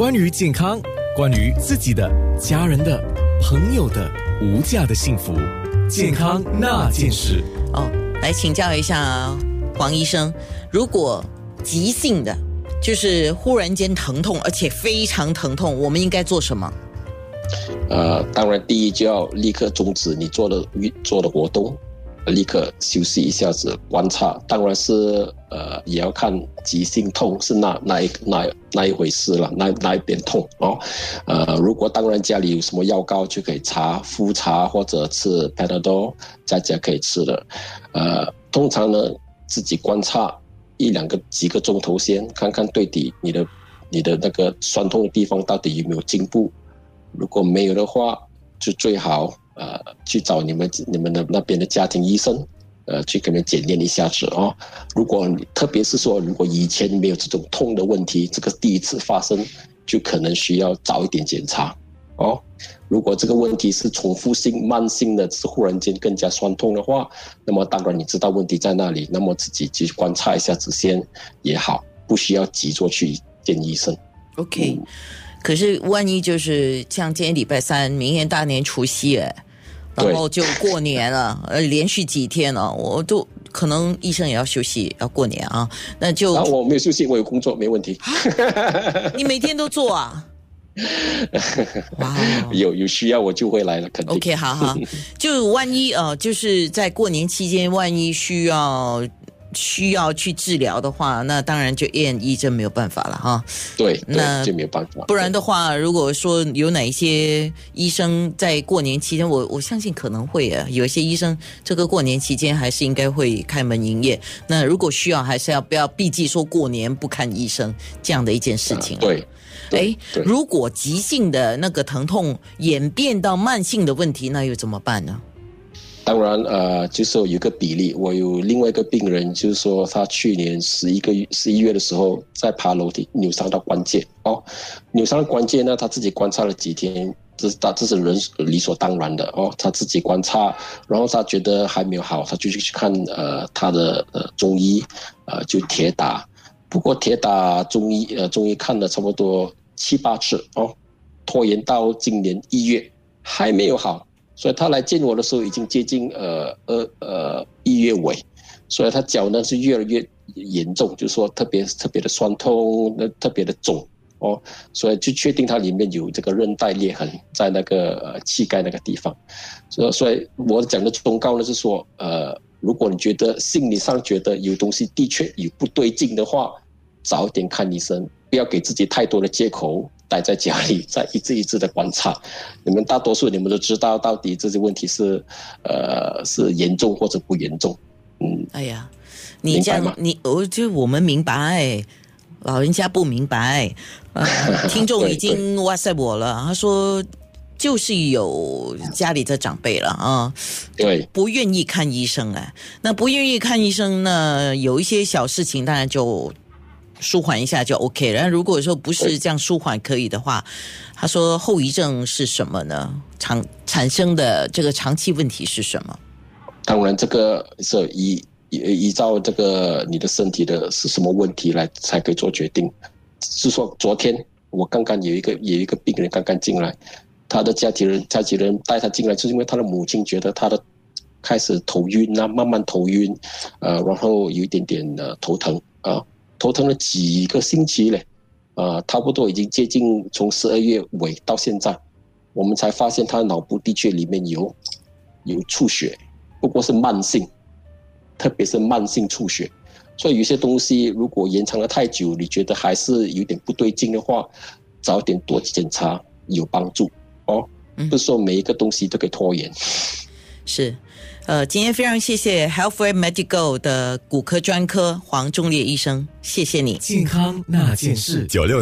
关于健康，关于自己的、家人的、朋友的无价的幸福，健康那件事。哦，来请教一下黄医生，如果急性的，就是忽然间疼痛，而且非常疼痛，我们应该做什么？呃，当然，第一就要立刻终止你做的运做的活动，立刻休息一下子，观察。当然是呃，也要看急性痛是哪哪一哪哪一回事了，哪哪一边痛哦。呃，如果当然家里有什么药膏就可以擦敷擦或者吃 Panadol，在家可以吃的。呃，通常呢，自己观察一两个几个钟头先，看看对底你的你的那个酸痛的地方到底有没有进步。如果没有的话，就最好呃去找你们你们的那边的家庭医生，呃去给你检验一下子哦。如果特别是说，如果以前没有这种痛的问题，这个第一次发生，就可能需要早一点检查哦。如果这个问题是重复性、慢性的，是忽然间更加酸痛的话，那么当然你知道问题在那里，那么自己去观察一下子先也好，不需要急着去见医生。OK，、可是万一就是像今天礼拜三，明天大年除夕，哎，然后就过年了，呃，连续几天了，我都可能医生也要休息，要过年啊，那就、啊，我没有休息，我有工作，没问题。你每天都做啊？哇哦有有需要我就会来了，肯定。OK，好好，就万一呃，就是在过年期间，万一需要需要去治疗的话，那当然就验医这没有办法了哈。对那对，就没有办法。不然的话，如果说有哪一些医生在过年期间，我我相信可能会啊，有一些医生这个过年期间还是应该会开门营业。那如果需要，还是要不要避忌说过年不看医生这样的一件事情、对哎，如果急性的那个疼痛演变到慢性的问题，那又怎么办呢？当然呃，就是有一个比例。我有另外一个病人，就是说他去年十一个月十一月的时候在爬楼梯扭伤到关节哦，扭伤关节呢，他自己观察了几天。这是他这是人理所当然的哦，他自己观察，然后他觉得还没有好，他就去去看呃他的呃中医，呃就铁打，不过铁打中医呃中医看了差不多七八次哦，拖延到今年一月还没有好，所以他来见我的时候已经接近呃呃呃一月尾，所以他脚呢是越来越严重，就是说特别特别的酸痛，那特别的肿哦，所以就确定它里面有这个韧带裂痕在那个呃膝盖那个地方，所所以我讲的忠告呢是说，呃，如果你觉得心理上觉得有东西的确有不对劲的话，早点看医生，不要给自己太多的借口。待在家里，在一次一次的观察，你们大多数你们都知道到底这些问题是，呃，是严重或者不严重，嗯，哎呀，你这样你我就我们明白，老人家不明白。呃、听众已经 WhatsApp 我了，他说就是有家里的长辈了啊，对，不愿意看医生哎，那不愿意看医生呢，有一些小事情当然就舒缓一下就 OK。然后如果说不是这样舒缓可以的话，他说后遗症是什么呢？长产生的这个长期问题是什么？当然这个是依依依照这个你的身体的是什么问题来才可以做决定。是说昨天我刚刚有一个有一个病人刚刚进来，他的家庭人家庭人带他进来，就是因为他的母亲觉得他的开始头晕啊，慢慢头晕，呃，然后有一点点的头疼啊，头疼了几个星期嘞，啊，差不多已经接近从十二月尾到现在，我们才发现他脑部的确里面有有出血，不过是慢性，特别是慢性出血。所以有些东西如果延长了太久，你觉得还是有点不对劲的话，早点多检查有帮助哦。不是说每一个东西都可以拖延。是，呃，今天非常谢谢 Healthway Medical 的骨科专科黄忠烈医生，谢谢你。健康那件事，九六。